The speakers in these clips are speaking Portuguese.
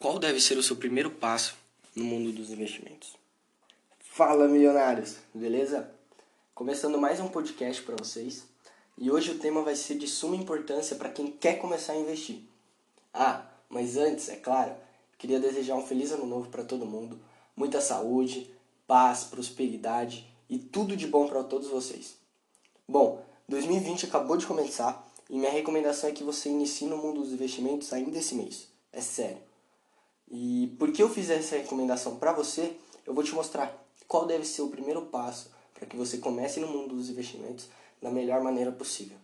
Qual deve ser o seu primeiro passo no mundo dos investimentos? Fala, milionários, beleza? Começando mais um podcast para vocês. E hoje o tema vai ser de suma importância para quem quer começar a investir. Ah, mas antes, é claro, queria desejar um feliz ano novo para todo mundo, muita saúde, paz, prosperidade e tudo de bom para todos vocês. Bom, 2020 acabou de começar e minha recomendação é que você inicie no mundo dos investimentos ainda esse mês. É sério. E por que eu fiz essa recomendação para você, eu vou te mostrar qual deve ser o primeiro passo para que você comece no mundo dos investimentos da melhor maneira possível.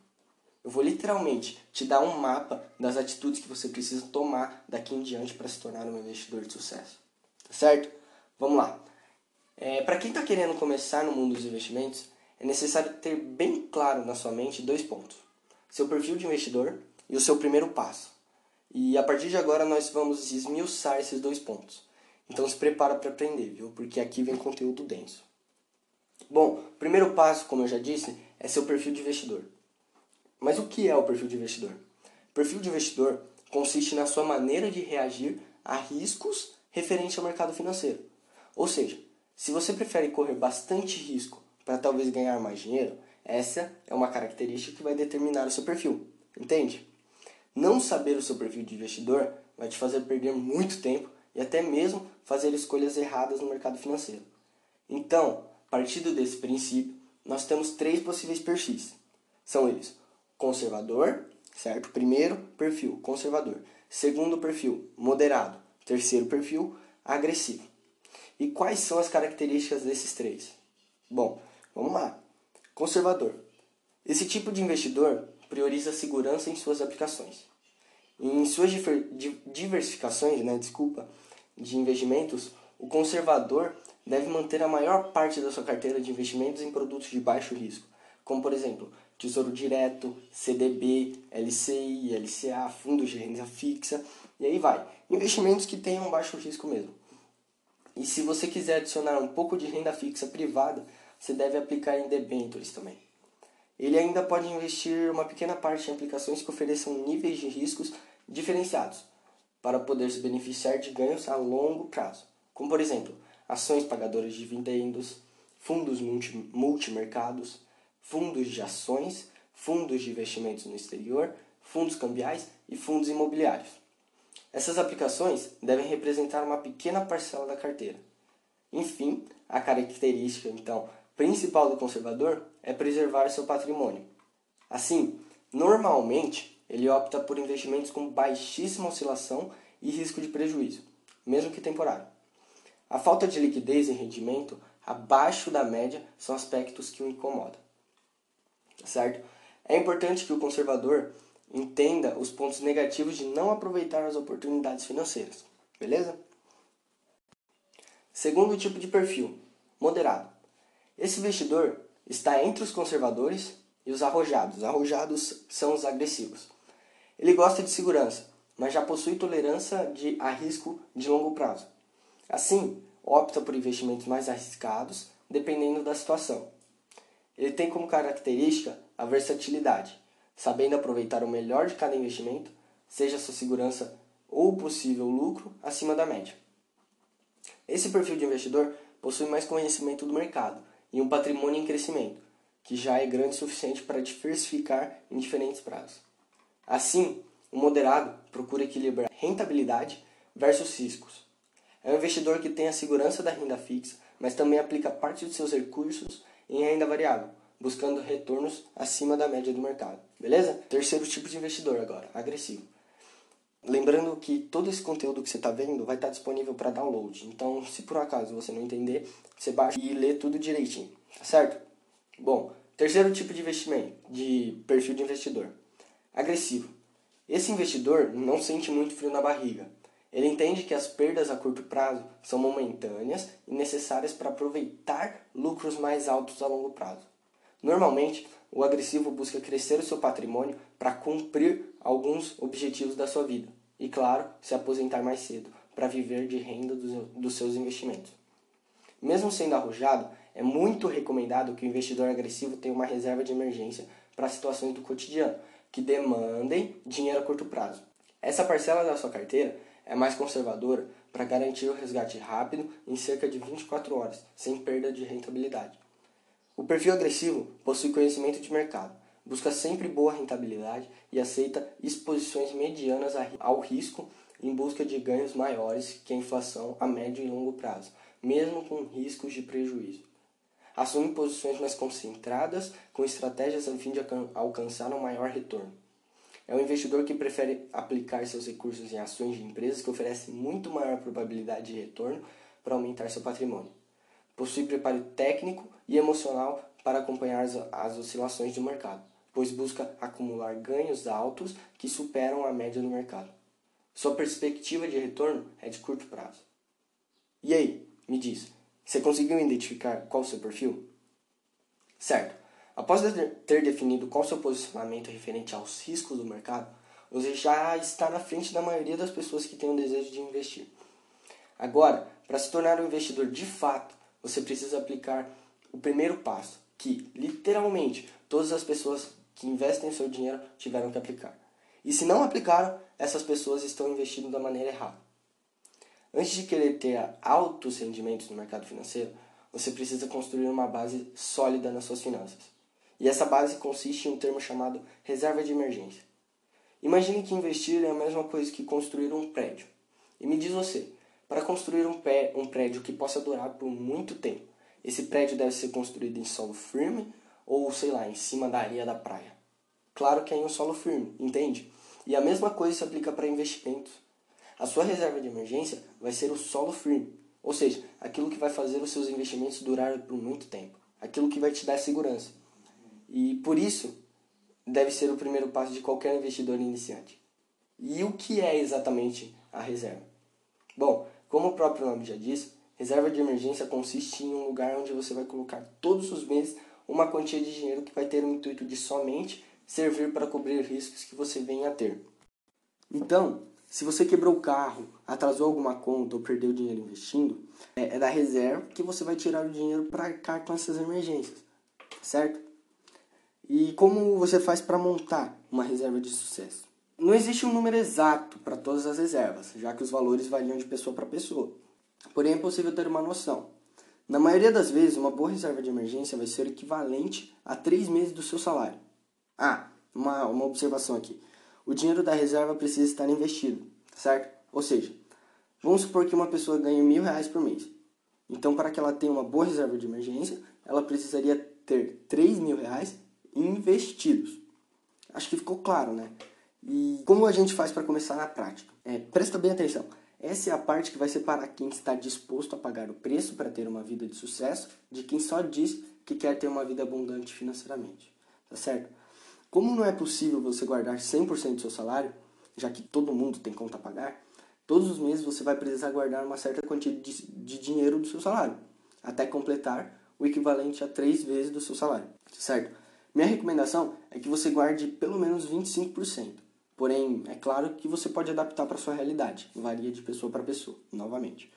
Eu vou literalmente te dar um mapa das atitudes que você precisa tomar daqui em diante para se tornar um investidor de sucesso. Tá certo? Vamos lá. É, para quem está querendo começar no mundo dos investimentos, é necessário ter bem claro na sua mente dois pontos: seu perfil de investidor e o seu primeiro passo. E a partir de agora nós vamos esmiuçar esses dois pontos. Então se prepara para aprender, viu? Porque aqui vem conteúdo denso. Bom, primeiro passo, como eu já disse, é seu perfil de investidor. Mas o que é o perfil de investidor? O perfil de investidor consiste na sua maneira de reagir a riscos referentes ao mercado financeiro. Ou seja, se você prefere correr bastante risco para talvez ganhar mais dinheiro, essa é uma característica que vai determinar o seu perfil. Entende? Não saber o seu perfil de investidor vai te fazer perder muito tempo e até mesmo fazer escolhas erradas no mercado financeiro. Então, partindo desse princípio, nós temos três possíveis perfis. São eles: conservador, certo? Primeiro perfil, conservador. Segundo perfil, moderado. Terceiro perfil, agressivo. E quais são as características desses três? Bom, vamos lá. Conservador. Esse tipo de investidor prioriza a segurança em suas aplicações. Em suas diversificações, né, desculpa, de investimentos, o conservador deve manter a maior parte da sua carteira de investimentos em produtos de baixo risco, como por exemplo, Tesouro Direto, CDB, LCI, LCA, fundos de renda fixa, e aí vai. Investimentos que tenham baixo risco mesmo. E se você quiser adicionar um pouco de renda fixa privada, você deve aplicar em debentures também. Ele ainda pode investir uma pequena parte em aplicações que ofereçam níveis de riscos diferenciados, para poder se beneficiar de ganhos a longo prazo, como por exemplo, ações pagadoras de dividendos, fundos multi multimercados, fundos de ações, fundos de investimentos no exterior, fundos cambiais e fundos imobiliários. Essas aplicações devem representar uma pequena parcela da carteira. Enfim, a característica então principal do conservador é preservar seu patrimônio. Assim, normalmente ele opta por investimentos com baixíssima oscilação e risco de prejuízo, mesmo que temporário. A falta de liquidez e rendimento abaixo da média são aspectos que o incomodam. Certo? É importante que o conservador entenda os pontos negativos de não aproveitar as oportunidades financeiras. Beleza? Segundo tipo de perfil, moderado. Esse investidor está entre os conservadores e os arrojados. Os arrojados são os agressivos. Ele gosta de segurança, mas já possui tolerância de, a risco de longo prazo. Assim, opta por investimentos mais arriscados, dependendo da situação. Ele tem como característica a versatilidade, sabendo aproveitar o melhor de cada investimento, seja sua segurança ou possível lucro acima da média. Esse perfil de investidor possui mais conhecimento do mercado e um patrimônio em crescimento, que já é grande o suficiente para diversificar em diferentes prazos. Assim, o moderado procura equilibrar rentabilidade versus riscos. É um investidor que tem a segurança da renda fixa, mas também aplica parte de seus recursos em renda variável, buscando retornos acima da média do mercado. Beleza? Terceiro tipo de investidor agora, agressivo. Lembrando que todo esse conteúdo que você está vendo vai estar tá disponível para download. Então, se por acaso você não entender, você baixa e lê tudo direitinho, tá certo? Bom, terceiro tipo de investimento, de perfil de investidor, agressivo. Esse investidor não sente muito frio na barriga. Ele entende que as perdas a curto prazo são momentâneas e necessárias para aproveitar lucros mais altos a longo prazo. Normalmente, o agressivo busca crescer o seu patrimônio para cumprir alguns objetivos da sua vida e, claro, se aposentar mais cedo para viver de renda dos seus investimentos. Mesmo sendo arrojado, é muito recomendado que o investidor agressivo tenha uma reserva de emergência para situações do cotidiano que demandem dinheiro a curto prazo. Essa parcela da sua carteira é mais conservadora para garantir o resgate rápido em cerca de 24 horas, sem perda de rentabilidade. O perfil agressivo possui conhecimento de mercado, busca sempre boa rentabilidade e aceita exposições medianas ao risco em busca de ganhos maiores que a inflação a médio e longo prazo, mesmo com riscos de prejuízo. Assume posições mais concentradas, com estratégias a fim de alcançar um maior retorno. É um investidor que prefere aplicar seus recursos em ações de empresas que oferecem muito maior probabilidade de retorno para aumentar seu patrimônio. Possui preparo técnico e emocional para acompanhar as, as oscilações do mercado, pois busca acumular ganhos altos que superam a média do mercado. Sua perspectiva de retorno é de curto prazo. E aí, me diz, você conseguiu identificar qual o seu perfil? Certo. Após ter definido qual seu posicionamento referente aos riscos do mercado, você já está na frente da maioria das pessoas que têm o desejo de investir. Agora, para se tornar um investidor de fato, você precisa aplicar o primeiro passo, que literalmente todas as pessoas que investem seu dinheiro tiveram que aplicar. E se não aplicaram, essas pessoas estão investindo da maneira errada. Antes de querer ter altos rendimentos no mercado financeiro, você precisa construir uma base sólida nas suas finanças. E essa base consiste em um termo chamado reserva de emergência. Imagine que investir é a mesma coisa que construir um prédio. E me diz você, para construir um, pé, um prédio que possa durar por muito tempo, esse prédio deve ser construído em solo firme ou, sei lá, em cima da areia da praia? Claro que é em um solo firme, entende? E a mesma coisa se aplica para investimentos. A sua reserva de emergência vai ser o solo firme, ou seja, aquilo que vai fazer os seus investimentos durar por muito tempo, aquilo que vai te dar segurança. E por isso, deve ser o primeiro passo de qualquer investidor iniciante. E o que é exatamente a reserva? Bom, como o próprio nome já diz, reserva de emergência consiste em um lugar onde você vai colocar todos os meses uma quantia de dinheiro que vai ter o intuito de somente servir para cobrir riscos que você venha a ter. Então, se você quebrou o carro, atrasou alguma conta ou perdeu dinheiro investindo, é, é da reserva que você vai tirar o dinheiro para arcar com essas emergências, certo? E como você faz para montar uma reserva de sucesso? Não existe um número exato para todas as reservas, já que os valores variam de pessoa para pessoa. Porém, é possível ter uma noção. Na maioria das vezes, uma boa reserva de emergência vai ser equivalente a três meses do seu salário. Ah, uma, uma observação aqui. O dinheiro da reserva precisa estar investido, certo? Ou seja, vamos supor que uma pessoa ganhe mil reais por mês. Então, para que ela tenha uma boa reserva de emergência, ela precisaria ter três mil reais investidos. Acho que ficou claro, né? E como a gente faz para começar na prática? É, presta bem atenção. Essa é a parte que vai separar quem está disposto a pagar o preço para ter uma vida de sucesso de quem só diz que quer ter uma vida abundante financeiramente. Tá certo? Como não é possível você guardar 100% do seu salário, já que todo mundo tem conta a pagar, todos os meses você vai precisar guardar uma certa quantia de, de dinheiro do seu salário, até completar o equivalente a três vezes do seu salário, certo? Minha recomendação é que você guarde pelo menos 25%. Porém, é claro que você pode adaptar para sua realidade, varia de pessoa para pessoa, novamente.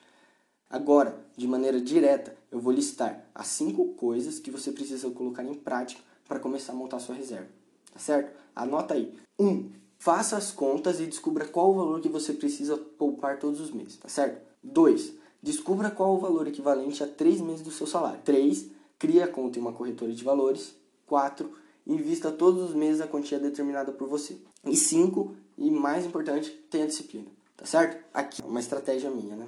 Agora, de maneira direta, eu vou listar as cinco coisas que você precisa colocar em prática para começar a montar sua reserva. Tá certo? Anota aí. 1. Um, faça as contas e descubra qual o valor que você precisa poupar todos os meses, tá certo? 2. Descubra qual o valor equivalente a 3 meses do seu salário. 3. Crie a conta em uma corretora de valores. 4. Invista todos os meses a quantia determinada por você. E 5. E mais importante, tenha disciplina. Tá certo? Aqui, uma estratégia minha, né?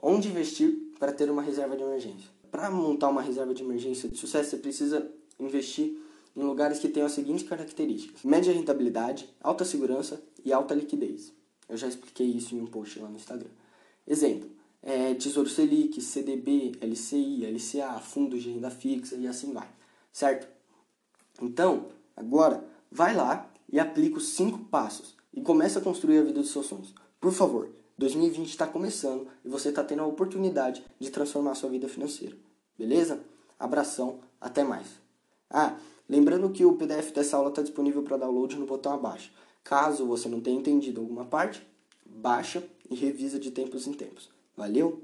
Onde investir para ter uma reserva de emergência? Para montar uma reserva de emergência de sucesso, você precisa investir em lugares que tenham as seguintes características: média rentabilidade, alta segurança e alta liquidez. Eu já expliquei isso em um post lá no Instagram. Exemplo: é, Tesouro Selic, CDB, LCI, LCA, fundos de renda fixa e assim vai. Certo? Então, agora, vai lá e aplica os cinco passos e começa a construir a vida dos seus sonhos. Por favor, 2020 está começando e você está tendo a oportunidade de transformar a sua vida financeira. Beleza? Abração, até mais. Ah, lembrando que o PDF dessa aula está disponível para download no botão abaixo. Caso você não tenha entendido alguma parte, baixa e revisa de tempos em tempos. Valeu?